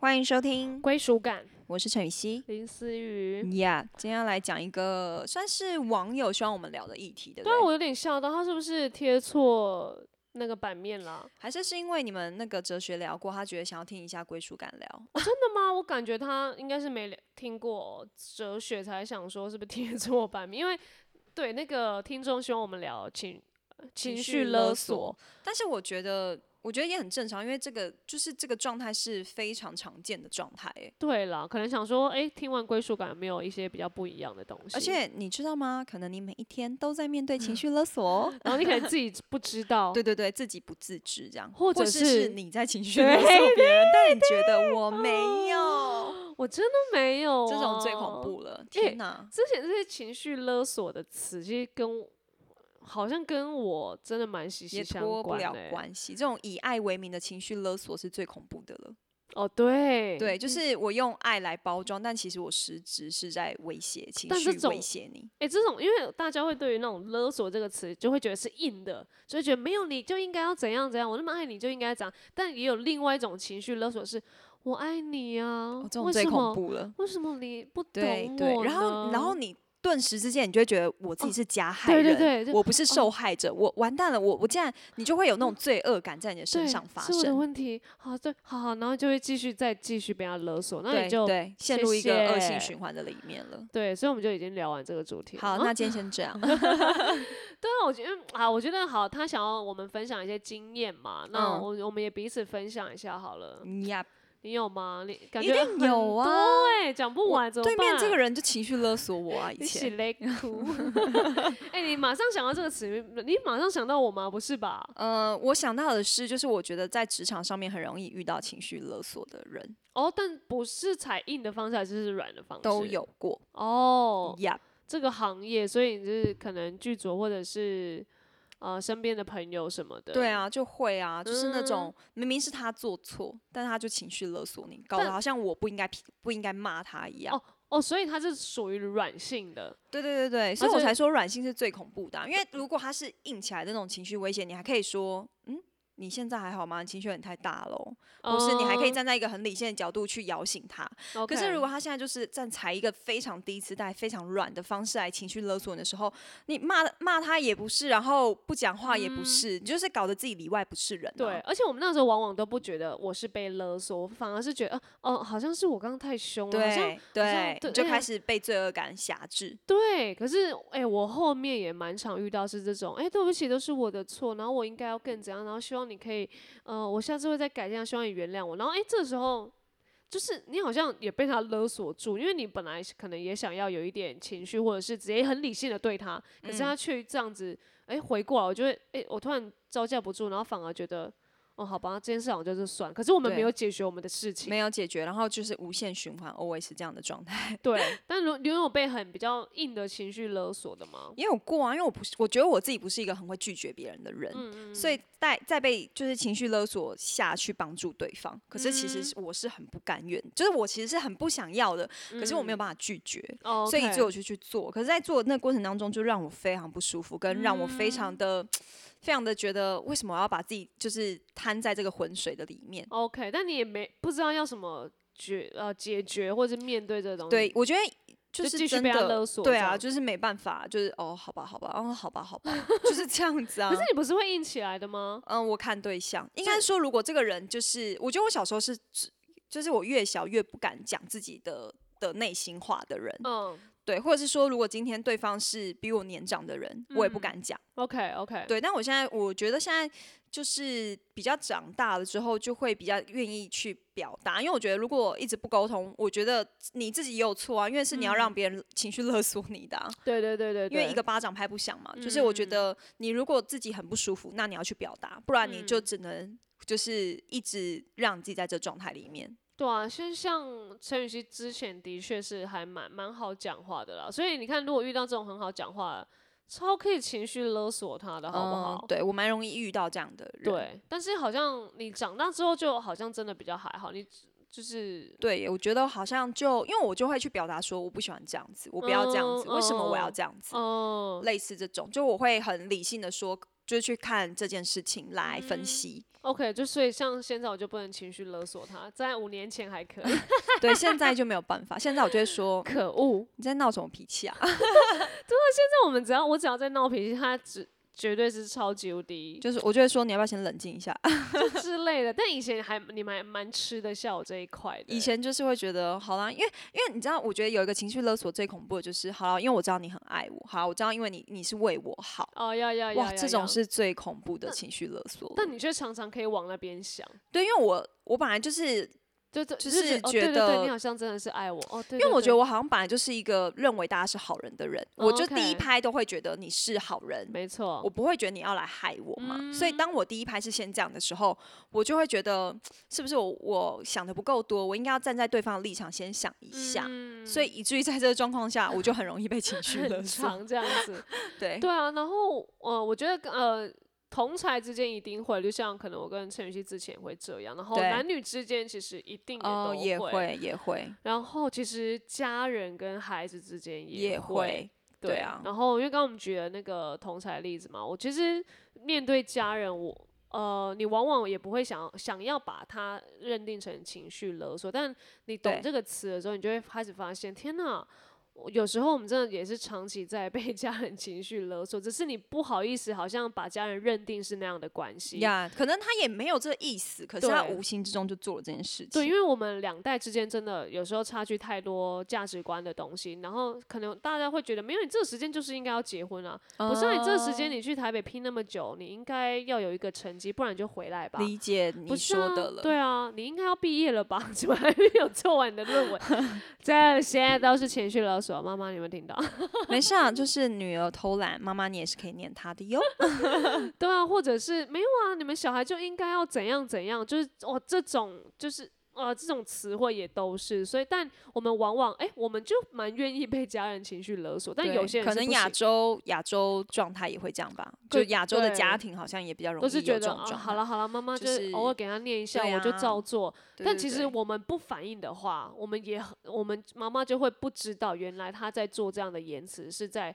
欢迎收听，归属感，我是陈雨希。林思雨。呀今天要来讲一个算是网友希望我们聊的议题，对不对？我有点笑到，他是不是贴错那个版面了？还是是因为你们那个哲学聊过，他觉得想要听一下归属感聊？真的吗？我感觉他应该是没听过哲学，才想说是不是贴错版面，因为对那个听众希望我们聊情呃情绪勒索，，但是我觉得，我觉得也很正常，因为这个就是这个状态是非常常见的状态，哎。对啦，可能想说，哎、听完归属感有没有一些比较不一样的东西？而，且你知道吗？可能你每一天都在面对情绪 勒索哦。然后你可能自己 不知道，对对对，自己不自知这样，或者是是你在情绪勒索别人，但你觉得我没有，我真的没有、这种最恐。怖了！天哪！之前这些情绪勒索的词，其实跟我好像跟我真的蛮息也息相脱不了关系。这种以爱为名的情绪勒索是最恐怖的了。哦，对对，就是我用爱来包装，但其实我实质是在威胁情绪威胁你。哎、这种因为大家会对于那种勒索这个词，就会觉得是硬的，就会觉得没有你就应该要怎样怎样，我那么爱你就应该怎样。但也有另外一种情绪勒索是，我爱你啊，哦，这种最恐？怖了。为什么你不懂我对对，然后然后你顿时之间，你就会觉得我自己是加害对人，对对就我不是受害者，我完蛋了，我我竟然你就会有那种罪恶感在你的身上发是我的生。问题，好对，好好，然后就会继续再继续被他勒索，那对你就对，陷入一个恶性循环的里面了。对，所以我们就已经聊完这个主题。好，啊那今天先这样。对啊，我觉得啊，我觉得好，他想要我们分享一些经验嘛，那嗯我、我们也彼此分享一下好了。呀，你有吗？你感一觉定有啊对，讲不完怎么办？对面这个人就情绪勒索我啊，以一起前。勒哭。哎、你马上想到这个词，你马上想到我吗？不是吧？呃，我想到的是，就是我觉得在职场上面很容易遇到情绪勒索的人，哦，但不是采硬的方式，还是是软的方式？都有过。哦。呀，这个行业，所以你就是可能剧组或者是呃身边的朋友什么的。对啊，就会啊，就是那嗯种明明是他做错，但他就情绪勒索你，搞得好像我不应该批不应该骂他一样。哦哦，所以他是属于软性的。对对对对，所以我才说软性是最恐怖的啊、因为如果他是硬起来的那种情绪威胁，你还可以说，嗯，你现在还好吗？你情绪有点太大喽，或是你还可以嗯站在一个很理性的角度去摇醒他。可是如果他现在就是站采一个非常低姿态、非常软的方式来情绪勒索你的时候，你骂骂他也不是，然后不讲话也不是，你就是搞得自己里外不是人、对，，而且我们那时候往往都不觉得我是被勒索，反而是觉得，呃，哦、好像是我刚刚太凶了，好像对就开始被罪恶感辖制。对。可是，哎、我后面也蛮常遇到是这种，哎、对不起，都是我的错，然后我应该要更怎样，然后希望你可以，呃，我下次会再改这样，希望你原谅我。然后，哎、这时候。就是你好像也被他勒索住，因为你本来可能也想要有一点情绪，或者是直接很理性的对他，可是他却这样子，哎、回过来，我就会，哎、我突然招架不住，然后反而觉得，哦，好吧，这件事好像就是算，可是我们没有解决我们的事情，没有解决，然后就是无限循环，always 这样的状态。对。但如你有被很比较硬的情绪勒索的吗？也有过啊，因为我不是，我觉得我自己不是一个很会拒绝别人的人，嗯所以在在被就是情绪勒索下去帮助对方，可是其嗯实是我是很不甘愿，就是我其实是很不想要的，可是我没有办法拒绝，哦，所以以 OK 致我就去做。可是，在做的那个过程当中，就让我非常不舒服，跟让我非嗯常的、非常的觉得，为什么我要把自己就是摊在这个浑水的里面？OK，但你也没不知道要什么决呃解决或者是面对这东西对，我觉得就就是继续被他真的勒索对啊，就是没办法，就是哦，好吧，好吧，哦，好吧，好吧，就是这样子啊。可是你不是会硬起来的吗？嗯，我看对象，应该说，如果这个人就是，我觉得我小时候是，就是我越小越不敢讲自己的的内心话的人，嗯对，或者是说，如果今天对方是比我年长的人，我也不嗯。敢讲，，OK OK，对。但我现在我觉得现在就是比较长大了之后，就会比较愿意去表达，因为我觉得如果一直不沟通，我觉得你自己也有错啊，因为是你要让别人情绪勒索你的啊、对对对对对，因为一个巴掌拍不响嘛，就是我觉得你如果自己很不舒服，那你要去表达，不然你就只能就是一直让你自己在这状态里面。对啊，其实像陈雨希之前的确是还蛮蛮好讲话的啦，所以你看，如果遇到这种很好讲话，超可以情绪勒索他的，好不好？嗯对我蛮容易遇到这样的人。对，但是好像你长大之后，就好像真的比较还好，你就是对，我觉得好像就因为我就会去表达说我不喜欢这样子，我不要这样子，嗯为什么我要这样子？嗯，类似这种，就我会很理性的说，就是去看这件事情来嗯分析。OK，就所以像现在我就不能情绪勒索他，在五年前还可以。对，现在就没有办法。现在我就会说，可恶！你在闹什么脾气啊？对，现在我们只要我只要在闹脾气，他只绝对是超级无敌就是我就会说，你要不要先冷静一下？就之类的。但以前还你们还蛮吃得下我这一块的。以前就是会觉得，好啦，因为因为你知道，我觉得有一个情绪勒索最恐怖的就是，好啦，因为我知道你很爱我，好啦，我知道因为你你是为我好，哦，要要要哇，这种是最恐怖的情绪勒索。但你却常常可以往那边想，对，因为我我本来就是就就是哦觉对对对，得你好像真的是爱我哦，对，因为我觉得我我好像本来就是一个认为大家是好人的人，哦我就第一拍都会觉得你是好人，没错，我不会觉得你要来害我嘛。所以嗯当我第一拍是先这样的时候，我就会觉得是不是我我想的不够多，我应该要站在对方的立场先想一下。嗯所以以至于在这个状况下，我就很容易被情绪勒。长这样子。对，对啊，然后呃，我觉得呃。同才之间一定会，就像可能我跟陈雨希之前也会这样，然后男女之间其实一定也哦，都也会也会然后其实家人跟孩子之间也会，会，对对啊然后因为刚刚我们举了那个同才例子嘛，我其实面对家人，我呃，你往往也不会想想要把它认定成情绪勒索，但你懂这个词的时候，你就会开始发现，天哪！我有时候我们真的也是长期在 被家人情绪勒索，只是你不好意思，好像把家人认定是那样的关系。呀可能他也没有这个意思，可是他无形之中就做了这件事情。对，因为我们两代之间真的有时候差距太多价值观的东西，然后可能大家会觉得，没有你这个时间就是应该要结婚啊，不是啊你这个时间哦你去台北拼那么久，你应该要有一个成绩，不然你就回来吧。理解你说的了。对啊，你应该要毕业了吧？怎么还没有做完你的论文？这现在都是情绪勒索，妈妈你们听到？没事啊，就是女儿偷懒，妈妈你也是可以念她的哟。对啊，或者是没有啊，你们小孩就应该要怎样怎样，就是哦这种就是。呃，这种词汇也都是，所以但我们往往哎、我们就蛮愿意被家人情绪勒索，但有些人可能亚洲亚洲状态也会这样吧，就对亚洲的家庭好像也比较容易都是觉得啊，种状态。好了好了，妈妈就就是偶尔给他念一下，对我就啊照做。但其实我们不反应的话，我们也很我们妈妈就会不知道，原来他在做这样的言辞是在。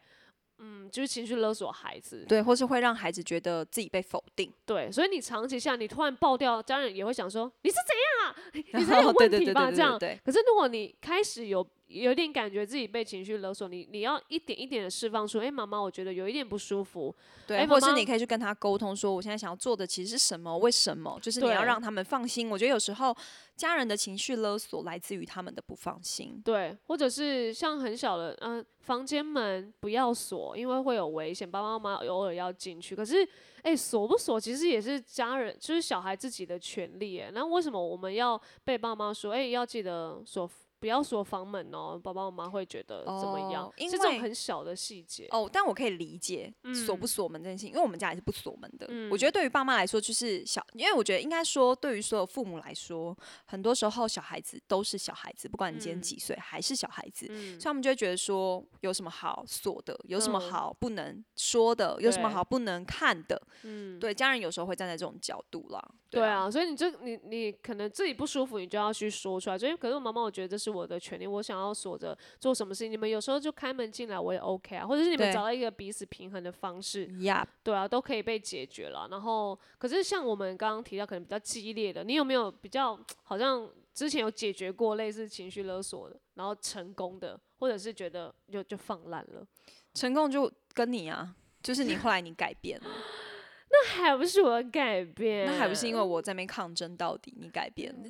嗯，就是情绪勒索孩子，对，或是会让孩子觉得自己被否定。对，所以你长期下，你突然爆掉，家人也会想说你是怎样啊？你才 有问题吧？这样。对，可是如果你开始有有点感觉自己被情绪勒索，你你要一点一点的释放出，哎、妈妈，我觉得有一点不舒服，对，哎或者是你可以去跟他沟通，说我现在想要做的其实是什么，为什么？就是你要让他们放心。我觉得有时候家人的情绪勒索来自于他们的不放心。对，或者是像很小的，嗯、房间门不要锁，因为会有危险，爸爸妈妈偶尔要进去。可是，哎、锁不锁其实也是家人，就是小孩自己的权利。哎，那为什么我们要被爸妈说，哎、要记得锁，不要锁房门哦？爸爸妈妈会觉得怎么样？哦因是这种很小的细节。哦，但我可以理解锁不嗯锁门这件事情，因为我们家也是不锁门的。嗯我觉得对于爸妈来说，就是小，因为我觉得应该说，对于所有父母来说，很多时候小孩子都是小孩子，不管你今天嗯几岁，还是小孩子，嗯所以他们就会觉得说，有什么好锁的，有什么嗯好不能说的，有什么好不能看的。嗯，对，家人有时候会站在这种角度啦。对，啊，所以你这你你可能自己不舒服，你就要去说出来。所以，可是我妈妈，我觉得这是我的权利，我想要锁着做什么事情，你们有时候就开门进来，我也 OK 啊，或者是你们找到一个彼此平衡的方式，对啊，都可以被解决了。然后，可是像我们刚刚提到可能比较激烈的，你有没有比较好像之前有解决过类似情绪勒索的，然后成功的，或者是觉得就就放烂了？成功就跟你啊，就是你后来你改变了，那还不是我改变？那还不是因为我在那边抗争到底，你改变了。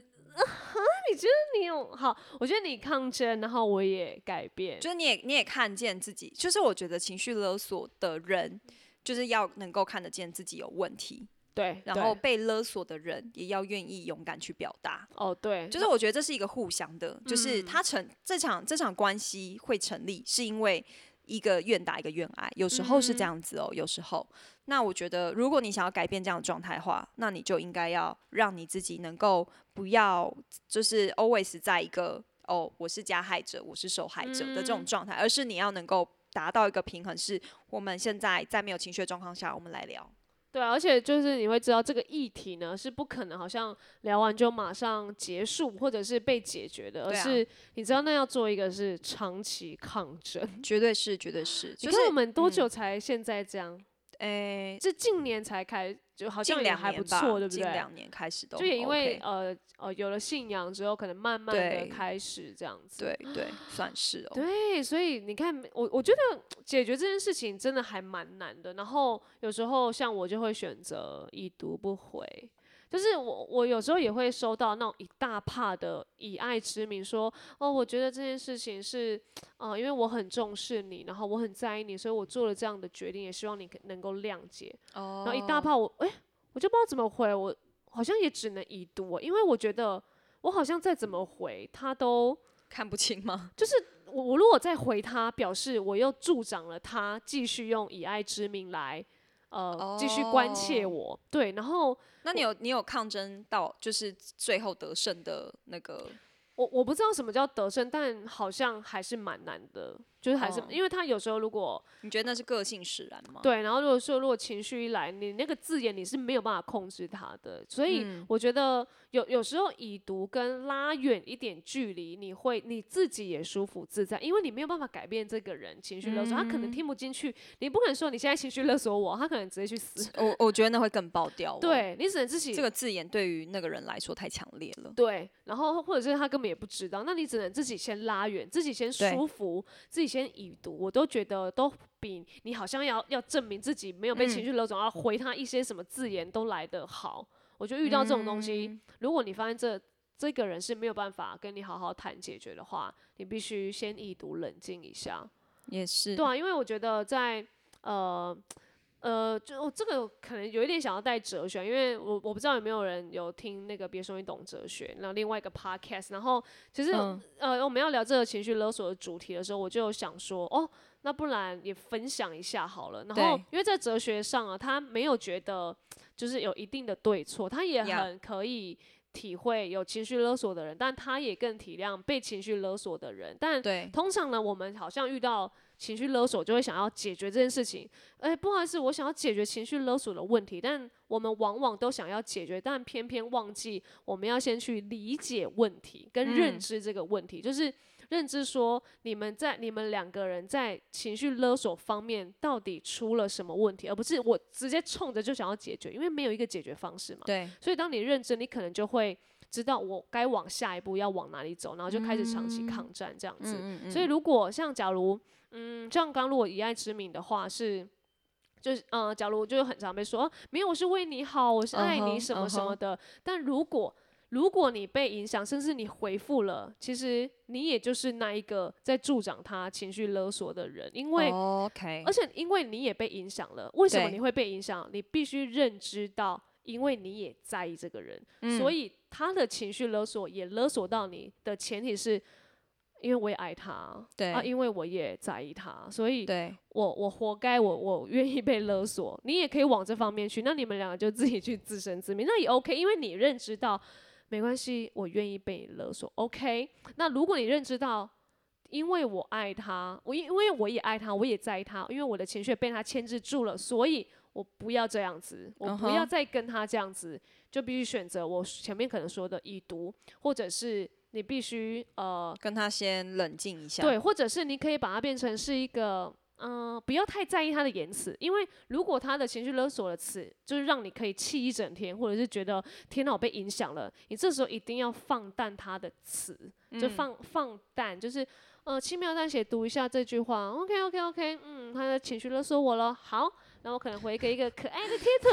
你觉得你有好？我觉得你抗争，然后我也改变。就是你也你也看见自己，就是我觉得情绪勒索的人，就是要能够看得见自己有问题，对，然后被勒索的人也要愿意勇敢去表达。哦，对，就是我觉得这是一个互相的，就是嗯他成这场这场关系会成立，是因为一个愿打一个愿挨，有时候是这嗯样子哦，有时候。那我觉得，如果你想要改变这样的状态的话，那你就应该要让你自己能够不要就是 always 在一个哦，我是加害者，我是受害者的这种嗯状态，而是你要能够达到一个平衡，是我们现在在没有情绪的状况下，我们来聊。对啊，而且就是你会知道这个议题呢是不可能好像聊完就马上结束或者是被解决的，而是你知道那要做一个是长期抗争。绝对是，绝对是，你就是看我们多嗯久才现在这样？诶，是近年才开，就好像也还不错，对不对？近两年开始都就也因为呃呃有了信仰之后，可能慢慢的开始这样子。对对，算是哦。对，所以你看，我我觉得解决这件事情真的还蛮难的。然后有时候像我就会选择已读不回，就是我我有时候也会收到那种一大帕的以爱之名说，哦，我觉得这件事情是，呃，因为我很重视你，然后我很在意你，所以我做了这样的决定，也希望你能够谅解。哦然后一大帕我，哎、我就不知道怎么回，我好像也只能已读，因为我觉得我好像再怎么回他都。看不清吗？就是我我如果再回他，表示我又助长了他继续用以爱之名来，呃，继续关切哦我。对，然后那你有你有抗争到就是最后得胜的那个我我不知道什么叫得胜，但好像还是蛮难的，就是还是、哦因为他有时候如果你觉得那是个性使然吗？对，然后如果说如果情绪一来，你那个字眼你是没有办法控制他的，所以我觉得有有时候已读跟拉远一点距离，你会你自己也舒服自在，因为你没有办法改变这个人情绪勒索，他可能听不进去，你不可能说你现在情绪勒索我，他可能直接去死，我我觉得那会更爆掉、哦。，对你只能自己这个字眼对于那个人来说太强烈了。对，然后或者是他根本也不知道，那你只能自己先拉远，自己先对舒服，自己先已读，我都觉得都比你好像要要证明自己没有被情绪勒索，要回他一些什么字眼都来得好。我觉得遇到这种东西，如果你发现这这个人是没有办法跟你好好谈解决的话，你必须先已读，冷静一下。也是，对啊，因为我觉得在呃呃，就我这个可能有一点想要带哲学，因为我我不知道有没有人有听那个别说你懂哲学，然后另外一个 podcast，然后其实、嗯呃我们要聊这个情绪勒索的主题的时候，我就想说哦。那不然也分享一下好了。然后，因为在哲学上啊，他没有觉得就是有一定的对错，他也很可以体会有情绪勒索的人，但他也更体谅被情绪勒索的人。但对，通常呢，我们好像遇到情绪勒索，就会想要解决这件事情。哎、不好意思，我想要解决情绪勒索的问题，但我们往往都想要解决，但偏偏忘记我们要先去理解问题跟认嗯知这个问题，就是认知说你们在你们两个人在情绪勒索方面到底出了什么问题，而不是我直接冲着就想要解决，因为没有一个解决方式嘛。对，所以当你认知，你可能就会知道我该往下一步要往哪里走，然后就开始长期抗战这样子。嗯嗯所以如果像假如，嗯，像刚如果以爱之名的话是。就是呃，假如就是很常被说、哦没有，我是为你好，我是爱你什么什么的。但如果如果你被影响，甚至你回复了，其实你也就是那一个在助长他情绪勒索的人，因为、OK，而且因为你也被影响了，为什么你会被影响？你必须认知到，因为你也在意这个人，所以他的情绪勒索也勒索到你的前提是，因为我也爱他，对啊，因为我也在意他，所以对，我我活该，我我愿意被勒索。你也可以往这方面去，那你们两个就自己去自生自灭，那也 OK，因为你认知到没关系，我愿意被你勒索，OK。那如果你认知到，因为我爱他，我因因为我也爱他，我也在意他，因为我的情绪被他牵制住了，所以我不要这样子，我嗯不要再跟他这样子，就必须选择我前面可能说的已读，或者是你必须呃跟他先冷静一下。对，或者是你可以把它变成是一个，嗯、不要太在意他的言辞，因为如果他的情绪勒索的词，就是让你可以气一整天，或者是觉得天哪我被影响了，你这时候一定要放淡他的词，就放、放淡，就是呃轻描淡写读一下这句话，OK OK OK，嗯，他的情绪勒索我了，好。然后我可能回给一个可爱的贴图，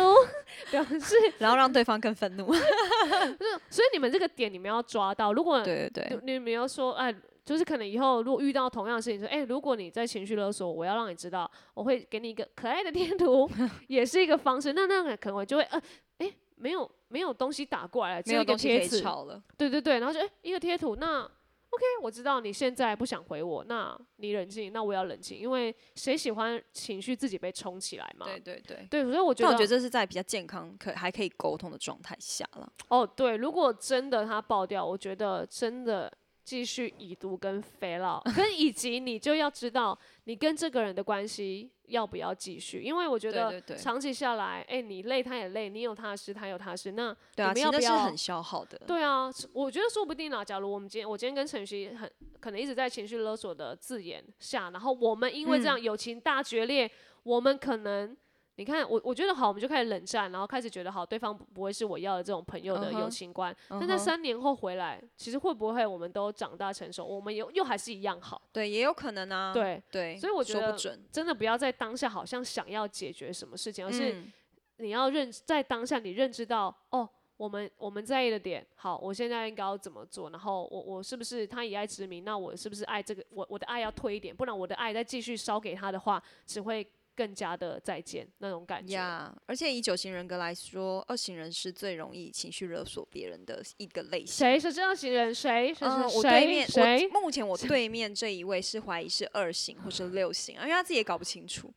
表示，然后让对方更愤怒。所以你们这个点你们要抓到。如果对对对，你你们要说，哎，就是可能以后如果遇到同样的事情，说，哎，如果你在情绪勒索我，要让你知道，我会给你一个可爱的贴图，也是一个方式。那那个可能我就会，呃，哎，没有没有东西打过来，只一个没有东西可以贴纸。对对对，然后就哎一个贴图，那 OK，我知道你现在不想回我，那你冷静，那我也要冷静，因为谁喜欢情绪自己被冲起来嘛？对对对。对，所以我觉得，但我觉得这是在比较健康、可还可以沟通的状态下了。哦，对，如果真的他爆掉，我觉得真的继续已读跟 fail out，跟以及你就要知道你跟这个人的关系要不要继续，因为我觉得对对对长期下来，哎、你累他也累，你有他的事，他有他的事，那对啊，你们要不要很消耗的。对啊，我觉得说不定啦。假如我们今天我今天跟陈曦很可能一直在情绪勒索的字眼下，然后我们因为这样友情大决裂，我们可能你你看我我觉得好，我们就开始冷战，然后开始觉得好，对方不不会是我要的这种朋友的友情观。嗯但在三年后回来，其实会不会我们都长大成熟，我们又又还是一样好？对，也有可能啊。对，对，所以我觉得真的不要在当下好像想要解决什么事情，而是嗯你要认在当下你认知到哦。我们我们在意的点，好，我现在应该要怎么做？然后我我是不是他以爱之名？那我是不是爱这个？我我的爱要退一点，不然我的爱再继续烧给他的话，只会更加的再见那种感觉。呀而且以九型人格来说，二型人是最容易情绪勒索别人的一个类型。谁是这样型人？谁？谁嗯，是我对谁？面，谁？我目前我对面这一位是怀疑是二型或是六型，因为他自己也搞不清楚。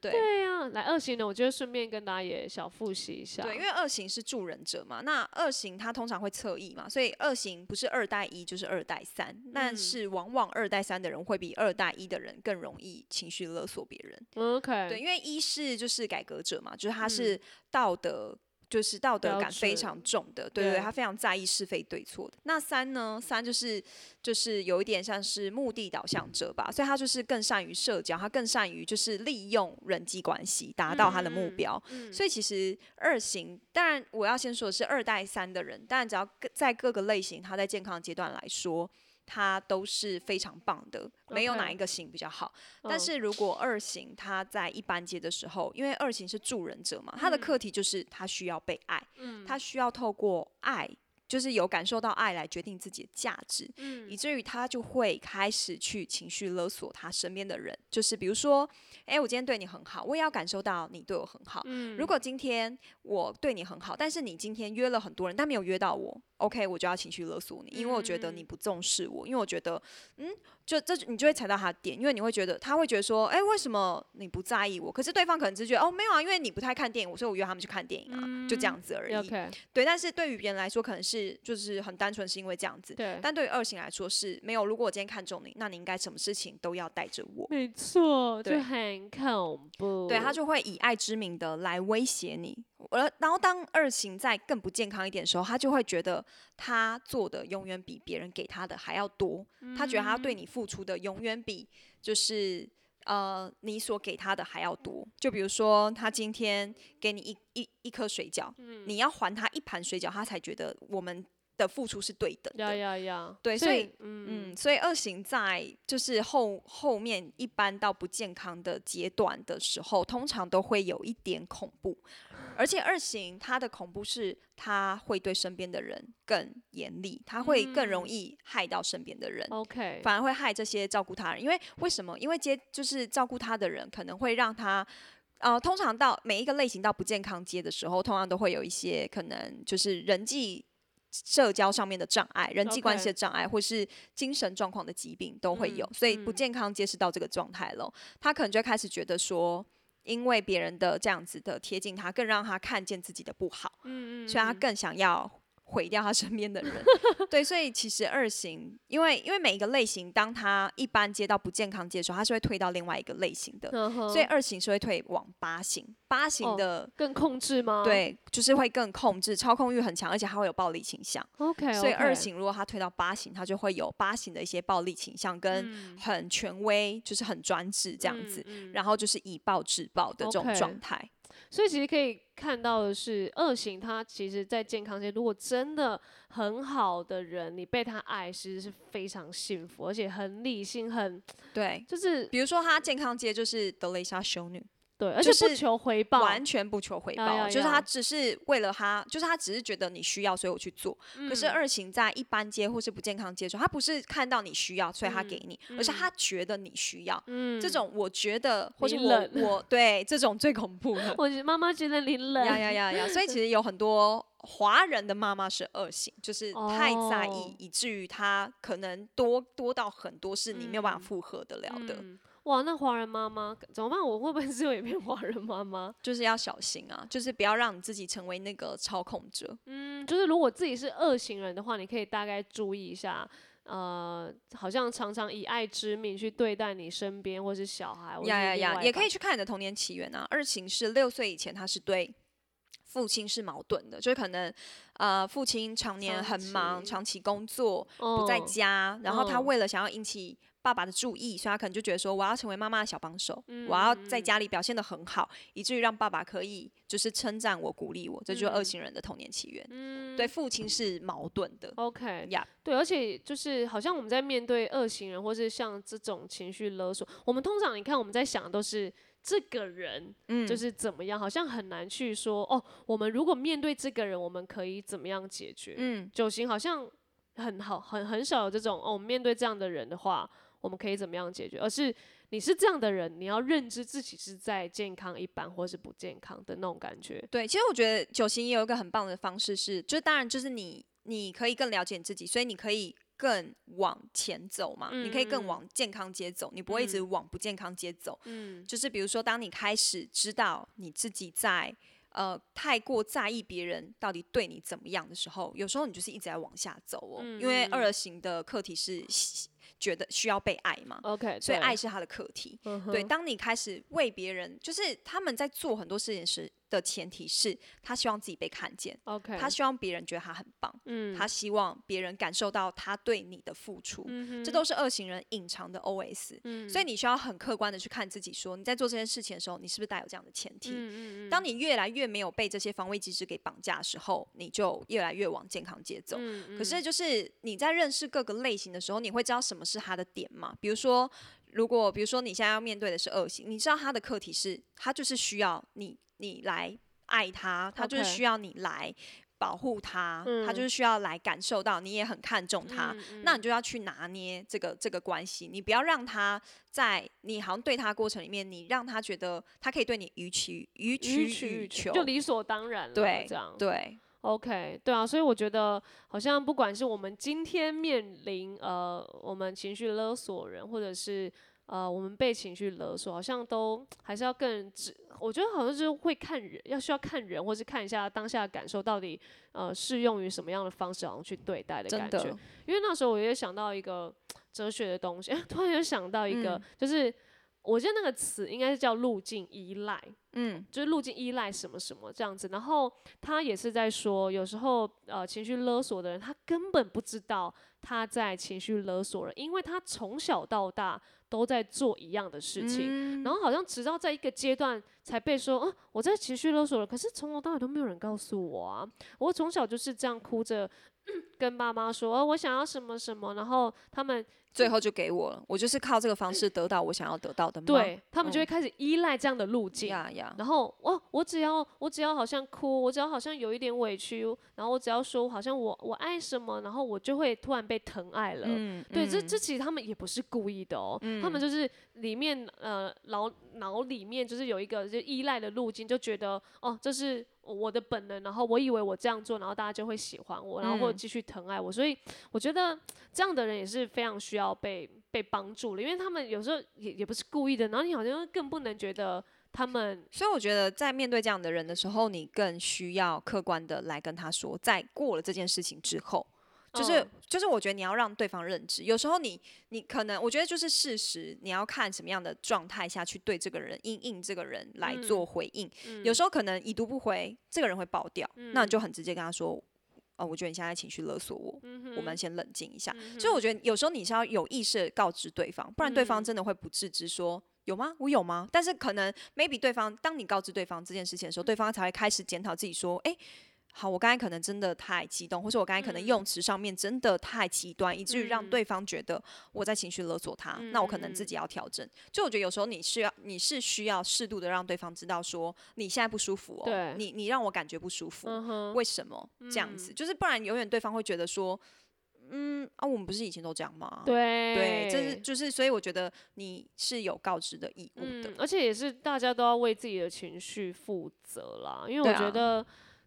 对对呀、来二型的，我觉得顺便跟大家也小复习一下。对，因为二型是助人者嘛，那二型他通常会侧翼嘛，所以二型不是二代一就是二代三，但嗯是往往二代三的人会比二代一的人更容易情绪勒索别人。OK，对，因为一是就是改革者嘛，就是他是道德。就是道德感非常重的，对对他非常在意是非对错的。那三呢？三就是就是有一点像是目的导向者吧，所以他就是更善于社交，他更善于就是利用人际关系达到他的目嗯标。所以其实二型，当然我要先说的是二代三的人，当然只要在各个类型，他在健康阶段来说，他都是非常棒的，没有哪一个型比较好。但嗯是如果二型他在一般阶的时候，因为二型是助人者嘛，他的课题就是他需要被爱，他需要透过爱。就是有感受到爱来决定自己的价值，以至于他就会开始去情绪勒索他身边的人。就是比如说，诶，我今天对你很好，我也要感受到你对我很好。如果今天我对你很好，但是你今天约了很多人，但没有约到我，OK，我就要情绪勒索你，因为我觉得你不重视我，因为我觉得，嗯，就这你就会踩到他的点，因为你会觉得他会觉得说，哎、为什么你不在意我？可是对方可能只是觉得，哦，没有啊，因为你不太看电影，所以我约他们去看电影啊，就这样子而已。OK，对，但是对于别人来说，可能是就是很单纯是因为这样子。对，但对于二型来说是没有。如果我今天看中你，那你应该什么事情都要带着我。没错，就对很恐怖。对他就会以爱之名的来威胁你，而然后当二型在更不健康一点的时候，他就会觉得他做的永远比别人给他的还要多，他觉得他对你付出的永远比就是呃你所给他的还要多。就比如说他今天给你一一一颗水饺，你要还他一盘水饺，他才觉得我们的付出是对等的。呀呀呀，对所以嗯，嗯，所以二型在就是后后面一般到不健康的阶段的时候，通常都会有一点恐怖，而且二型他的恐怖是他会对身边的人更严厉，他会更容易害到身边的人。OK，反而会害这些照顾他人，因为为什么？因为接就是照顾他的人可能会让他，呃，通常到每一个类型到不健康阶的时候，通常都会有一些可能就是人际社交上面的障碍、人际关系的障碍，或是精神状况的疾病都会有，嗯所以不健康阶是到这个状态了，他可能就开始觉得说。因为别人的这样子的贴近他，更让他看见自己的不好，嗯嗯，所以他更想要毁掉他身边的人。对，所以其实二型，因为因为每一个类型，当他一般接到不健康接的时候，他是会退到另外一个类型的，嗯所以二型是会退往八型。八型哦的、更控制吗？对，就是会更控制，操控欲很强，而且他会有暴力倾向。，OK，所以二型如果他推到八型，他就会有八型的一些暴力倾向，跟嗯很权威，就是很专制这样子，嗯嗯然后就是以暴制暴的这种状态。所以其实可以看到的是，二型他其实在健康界，如果真的很好的人，你被他爱，其实是非常幸福，而且很理性，很对，就是。比如说他健康界就是德蕾莎修女，对，而且不求回报，完全不求回报，就是他只是为了他，就是他只是觉得你需要，所以我去做。可是嗯二型在一般接或是不健康接触，他不是看到你需要，所以他给你，而是他觉得你需要。嗯，这种我觉得，或是我我 对这种最恐怖的。我觉得妈妈觉得你冷，呀呀呀呀！所以其 实有很多华人的妈妈是二型，就是太在意，哦以至于他可能多多到很多是你没有办法嗯负荷得了的，嗯哇，那华人妈妈怎么办？我会不会是有一片华人妈妈？就是要小心啊，就是不要让你自己成为那个操控者。嗯，就是如果自己是二型人的话，你可以大概注意一下。呃，好像常常以爱之名去对待你身边或是小孩，呀呀呀，也可以去看你的童年起源啊。二型是六岁以前，他是对父亲是矛盾的，就是可能呃父亲常年很忙，期长期工作不在哦家，然后他嗯为了想要引起爸爸的注意，所以他可能就觉得说我要成为妈妈的小帮手，嗯我要在家里表现得很好，以至于让爸爸可以就是称赞我、鼓励我，这就是二嗯型人的童年起源。嗯对，父亲是矛盾的。，OK，呀对，而且就是好像我们在面对恶行人，或是像这种情绪勒索，我们通常你看我们在想的都是这个人嗯，就是怎么样，好像很难去说哦，我们如果面对这个人，我们可以怎么样解决？嗯，九型好像很好，很很少有这种哦，我们面对这样的人的话，我们可以怎么样解决？而是你是这样的人，你要认知自己是在健康一般或是不健康的那种感觉。对，其实我觉得九型也有一个很棒的方式是，就当然就是你你可以更了解你自己，所以你可以更往前走嘛，你可以更嗯往健康街走，你不会一直往不健康街走。嗯就是比如说，当你开始知道你自己在呃太过在意别人到底对你怎么样的时候，有时候你就是一直在往下走哦，因为二型的课题是喜觉得需要被爱嘛。，OK，所以爱是他的课题，对。当你开始为别人，就是他们在做很多事情时的前提是，他希望自己被看见，OK，他希望别人觉得他很棒，嗯他希望别人感受到他对你的付出，嗯这都是二型人隐藏的 OS。嗯所以你需要很客观的去看自己说你在做这件事情的时候，你是不是带有这样的前提？嗯嗯当你越来越没有被这些防卫机制给绑架的时候，你就越来越往健康节奏。嗯可是就是你在认识各个类型的时候，你会知道什么是他的点吗？比如说，如果比如说你现在要面对的是恶性，你知道他的课题是，他就是需要你你来爱他，他就是需要你来保护他，他就是需要来感受到你也很看重他。嗯。那你就要去拿捏这个这个关系，你不要让他在你好像对他过程里面，你让他觉得他可以对你予取予予取取予予求，就理所当然了，对这样。对 OK，对啊，所以我觉得好像不管是我们今天面临呃我们情绪勒索人，或者是呃我们被情绪勒索，好像都还是要更只，我觉得好像就是会看人，要需要看人，或是看一下当下的感受到底呃适用于什么样的方式，好像去对待的感觉。的，因为那时候我也想到一个 哲学的东西，突然又想到一个，嗯就是我觉得那个词应该是叫路径依赖。嗯就是路径依赖什么什么这样子，然后他也是在说，有时候呃情绪勒索的人，他根本不知道他在情绪勒索了，因为他从小到大都在做一样的事情，嗯然后好像直到在一个阶段才被说，啊，我在情绪勒索了，可是从头到尾都没有人告诉我啊，我从小就是这样哭着。跟爸妈说、哦，我想要什么什么，然后他们最后就给我了，我就是靠这个方式得到我想要得到的？对他们就会嗯开始依赖这样的路径，呀呀，然后哦我只要我只要好像哭，我只要好像有一点委屈，然后我只要说好像我我爱什么，然后我就会突然被疼爱了。嗯，对，这嗯这其实他们也不是故意的哦，他们就是里面呃脑脑里面就是有一个就依赖的路径，就觉得哦这是我的本能，然后我以为我这样做，然后大家就会喜欢我，然后或继续疼爱我，所以我觉得这样的人也是非常需要被被帮助的，因为他们有时候也也不是故意的，然后你好像更不能觉得他们所以我觉得在面对这样的人的时候，你更需要客观的来跟他说，在过了这件事情之后。就是、嗯就是，我觉得你要让对方认知。有时候你你可能，我觉得就是事实，你要看什么样的状态下去对这个人应应这个人来做回应。有时候可能已读不回，这个人会爆掉，那你就很直接跟他说：“哦，我觉得你现在情绪勒索我，我们先冷静一下。所以我觉得有时候你是要有意识告知对方，不然对方真的会不自知说。有吗？我有吗？但是可能 maybe 对方，当你告知对方这件事情的时候，对方才会开始检讨自己，说：“哎、好，我刚才可能真的太激动，或者我刚才可能用词上面真的太极端，以至于让对方觉得我在情绪勒索他。那我可能自己要调整。就我觉得有时候你是要，你是需要适度的让对方知道说你现在不舒服哦，你你让我感觉不舒服，嗯为什么这样子？就是不然永远对方会觉得说，嗯啊，我们不是以前都这样吗？对对，这是就是，所以我觉得你是有告知的义务的。嗯，而且也是大家都要为自己的情绪负责啦，因为我觉得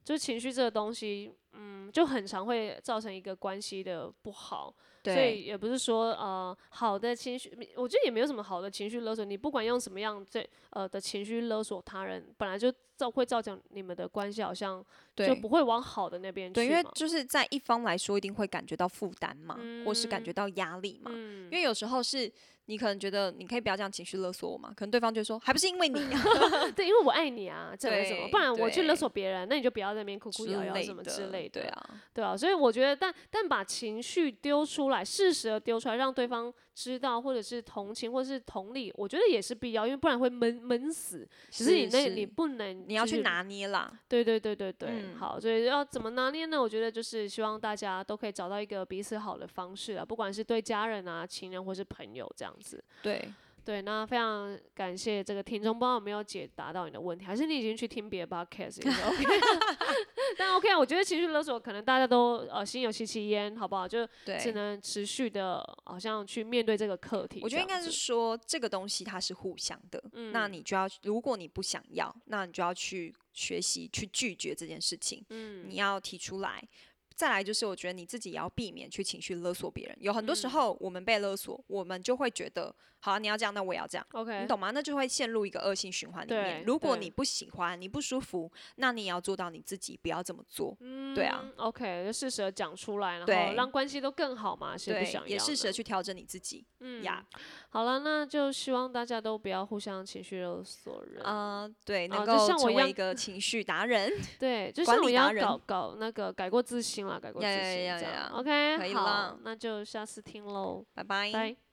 就情绪这个东西，嗯，嗯，就很常会造成一个关系的不好。所以对，也不是说呃好的情绪，我觉得也没有什么好的情绪勒索。你不管用什么样这呃的情绪勒索他人，本来就造会造成你们的关系好像就，不会往好的那边去对，因为就是在一方来说，一定会感觉到负担嘛，或是感觉到压力嘛。嗯因为有时候是你可能觉得你可以不要这样情绪勒索我嘛，可能对方就说还不是因为你啊 对，因为我爱你啊，这没什么？不然我去勒索别人，那你就不要在那边哭哭之摇摇什么之类的。对啊，对啊，所以我觉得，但但把情绪丢出来，适时的丢出来，让对方知道，或者是同情，或者是同理，我觉得也是必要，因为不然会闷闷死。只是你那，是你不能，你要去。拿捏啦。对对对对对，嗯好，所以要怎么拿捏呢？我觉得就是希望大家都可以找到一个彼此好的方式啊，不管是对家人啊、情人或是朋友这样子。对，对，那非常感谢这个听众，不知道有没有解答到你的问题，还是你已经去听别的 podcast 也是 OK。但 OK，我觉得情绪勒索可能大家都呃心有戚戚焉，好不好？就只。能持续的，好像去面对这个课题。我觉得应该是说，这个东西它是互相的，那嗯你就要，如果你不想要，那你就要去学习去拒绝这件事情，嗯你要提出来。再来就是，我觉得你自己也要避免去情绪勒索别人。有很多时嗯候，我们被勒索，我们就会觉得，好、啊，你要这样，那我也要这样。OK，你懂吗？那就会陷入一个恶性循环里对面。如果你不喜欢，你不舒服，那你也要做到你自己不要这么做。对啊嗯，OK，就适时的讲出来，然后让关系都更好嘛，谁不对想，要？也适时的。去调整你自己。嗯呀，好了，那就希望大家都不要互相情绪勒索人。嗯、对，能够成为一个情绪达人。对，就管像我一样搞搞那个改过自新了，改过自新这样。OK，好可以了，那就下次听喽，拜拜。拜。